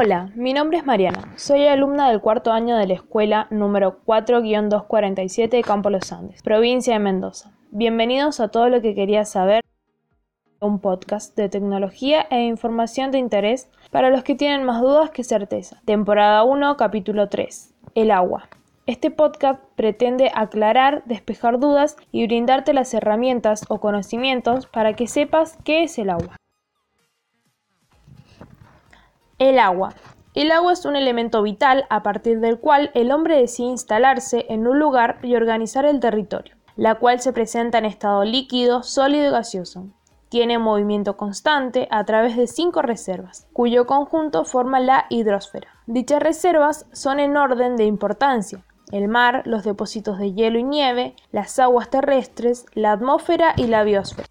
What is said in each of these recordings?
Hola, mi nombre es Mariana. Soy alumna del cuarto año de la escuela número 4-247 de Campo Los Andes, provincia de Mendoza. Bienvenidos a todo lo que quería saber, un podcast de tecnología e información de interés para los que tienen más dudas que certeza. Temporada 1, capítulo 3. El agua. Este podcast pretende aclarar, despejar dudas y brindarte las herramientas o conocimientos para que sepas qué es el agua. El agua. El agua es un elemento vital a partir del cual el hombre decide instalarse en un lugar y organizar el territorio, la cual se presenta en estado líquido, sólido y gaseoso. Tiene movimiento constante a través de cinco reservas, cuyo conjunto forma la hidrosfera. Dichas reservas son en orden de importancia. El mar, los depósitos de hielo y nieve, las aguas terrestres, la atmósfera y la biosfera.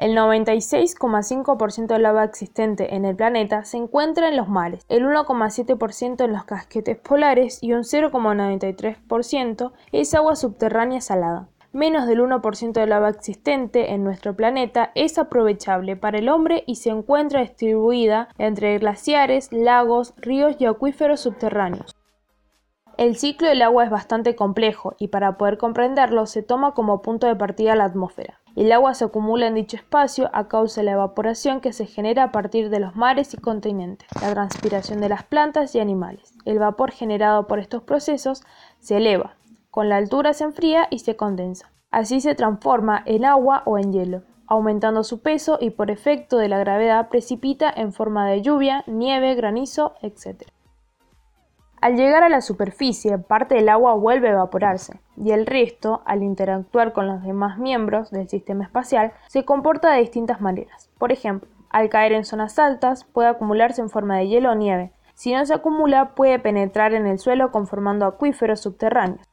El 96,5% del agua existente en el planeta se encuentra en los mares, el 1,7% en los casquetes polares y un 0,93% es agua subterránea salada. Menos del 1% del agua existente en nuestro planeta es aprovechable para el hombre y se encuentra distribuida entre glaciares, lagos, ríos y acuíferos subterráneos. El ciclo del agua es bastante complejo y para poder comprenderlo se toma como punto de partida la atmósfera. El agua se acumula en dicho espacio a causa de la evaporación que se genera a partir de los mares y continentes, la transpiración de las plantas y animales. El vapor generado por estos procesos se eleva, con la altura se enfría y se condensa. Así se transforma en agua o en hielo, aumentando su peso y por efecto de la gravedad precipita en forma de lluvia, nieve, granizo, etc. Al llegar a la superficie, parte del agua vuelve a evaporarse, y el resto, al interactuar con los demás miembros del sistema espacial, se comporta de distintas maneras. Por ejemplo, al caer en zonas altas, puede acumularse en forma de hielo o nieve. Si no se acumula, puede penetrar en el suelo conformando acuíferos subterráneos,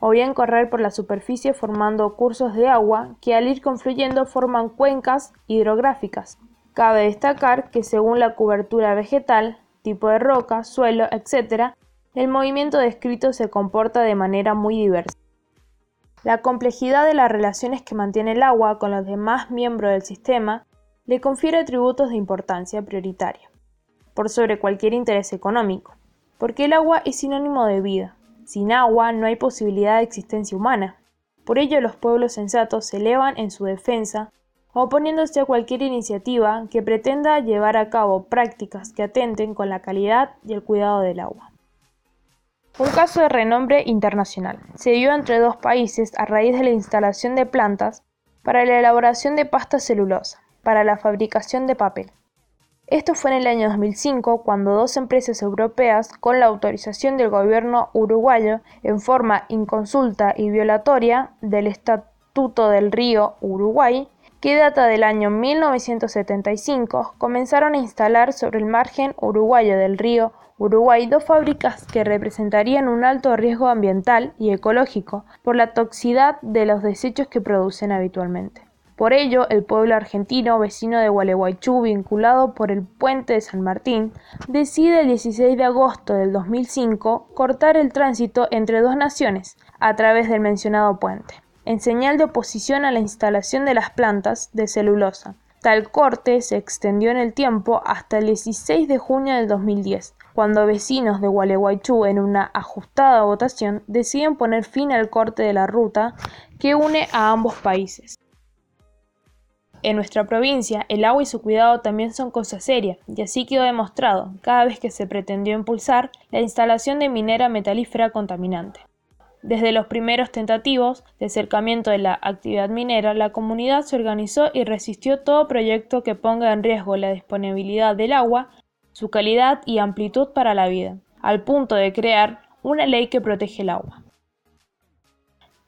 o bien correr por la superficie formando cursos de agua que al ir confluyendo forman cuencas hidrográficas. Cabe destacar que según la cobertura vegetal, tipo de roca, suelo, etc., el movimiento descrito se comporta de manera muy diversa. La complejidad de las relaciones que mantiene el agua con los demás miembros del sistema le confiere atributos de importancia prioritaria, por sobre cualquier interés económico, porque el agua es sinónimo de vida. Sin agua no hay posibilidad de existencia humana. Por ello los pueblos sensatos se elevan en su defensa, oponiéndose a cualquier iniciativa que pretenda llevar a cabo prácticas que atenten con la calidad y el cuidado del agua. Un caso de renombre internacional se dio entre dos países a raíz de la instalación de plantas para la elaboración de pasta celulosa, para la fabricación de papel. Esto fue en el año 2005 cuando dos empresas europeas, con la autorización del gobierno uruguayo, en forma inconsulta y violatoria del Estatuto del Río Uruguay, que data del año 1975, comenzaron a instalar sobre el margen uruguayo del río Uruguay dos fábricas que representarían un alto riesgo ambiental y ecológico por la toxicidad de los desechos que producen habitualmente. Por ello, el pueblo argentino vecino de Gualeguaychú, vinculado por el puente de San Martín, decide el 16 de agosto del 2005 cortar el tránsito entre dos naciones a través del mencionado puente, en señal de oposición a la instalación de las plantas de celulosa. Tal corte se extendió en el tiempo hasta el 16 de junio del 2010, cuando vecinos de Gualeguaychú en una ajustada votación deciden poner fin al corte de la ruta que une a ambos países. En nuestra provincia, el agua y su cuidado también son cosas serias, y así quedó demostrado cada vez que se pretendió impulsar la instalación de minera metalífera contaminante. Desde los primeros tentativos de acercamiento de la actividad minera, la comunidad se organizó y resistió todo proyecto que ponga en riesgo la disponibilidad del agua su calidad y amplitud para la vida, al punto de crear una ley que protege el agua.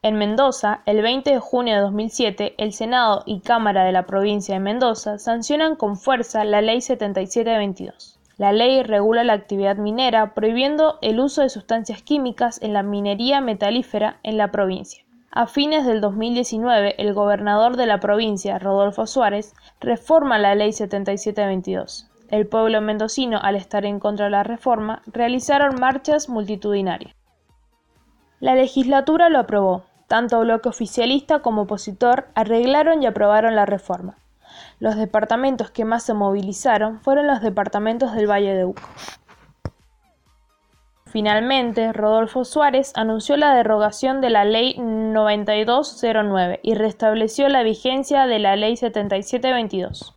En Mendoza, el 20 de junio de 2007, el Senado y Cámara de la provincia de Mendoza sancionan con fuerza la Ley 7722. La ley regula la actividad minera prohibiendo el uso de sustancias químicas en la minería metalífera en la provincia. A fines del 2019, el gobernador de la provincia, Rodolfo Suárez, reforma la Ley 7722. El pueblo mendocino, al estar en contra de la reforma, realizaron marchas multitudinarias. La legislatura lo aprobó. Tanto bloque oficialista como opositor arreglaron y aprobaron la reforma. Los departamentos que más se movilizaron fueron los departamentos del Valle de Uco. Finalmente, Rodolfo Suárez anunció la derogación de la Ley 9209 y restableció la vigencia de la Ley 7722.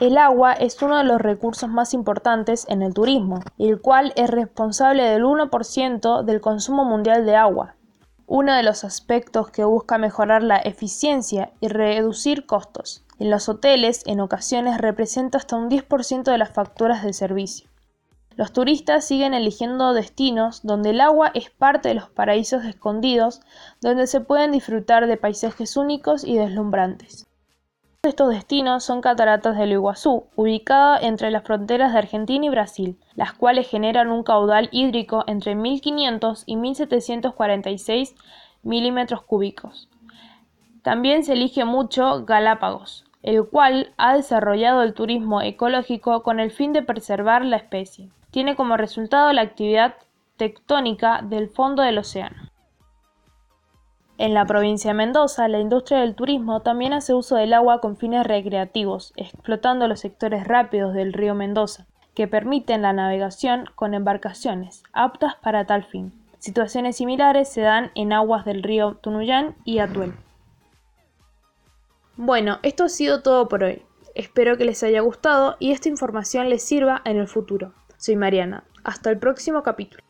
El agua es uno de los recursos más importantes en el turismo, el cual es responsable del 1% del consumo mundial de agua. Uno de los aspectos que busca mejorar la eficiencia y reducir costos. En los hoteles, en ocasiones, representa hasta un 10% de las facturas de servicio. Los turistas siguen eligiendo destinos donde el agua es parte de los paraísos escondidos, donde se pueden disfrutar de paisajes únicos y deslumbrantes. Estos destinos son Cataratas del Iguazú, ubicada entre las fronteras de Argentina y Brasil, las cuales generan un caudal hídrico entre 1500 y 1746 milímetros cúbicos. También se elige mucho Galápagos, el cual ha desarrollado el turismo ecológico con el fin de preservar la especie tiene como resultado la actividad tectónica del fondo del océano. En la provincia de Mendoza, la industria del turismo también hace uso del agua con fines recreativos, explotando los sectores rápidos del río Mendoza, que permiten la navegación con embarcaciones aptas para tal fin. Situaciones similares se dan en aguas del río Tunuyán y Atuel. Bueno, esto ha sido todo por hoy. Espero que les haya gustado y esta información les sirva en el futuro. Soy Mariana. Hasta el próximo capítulo.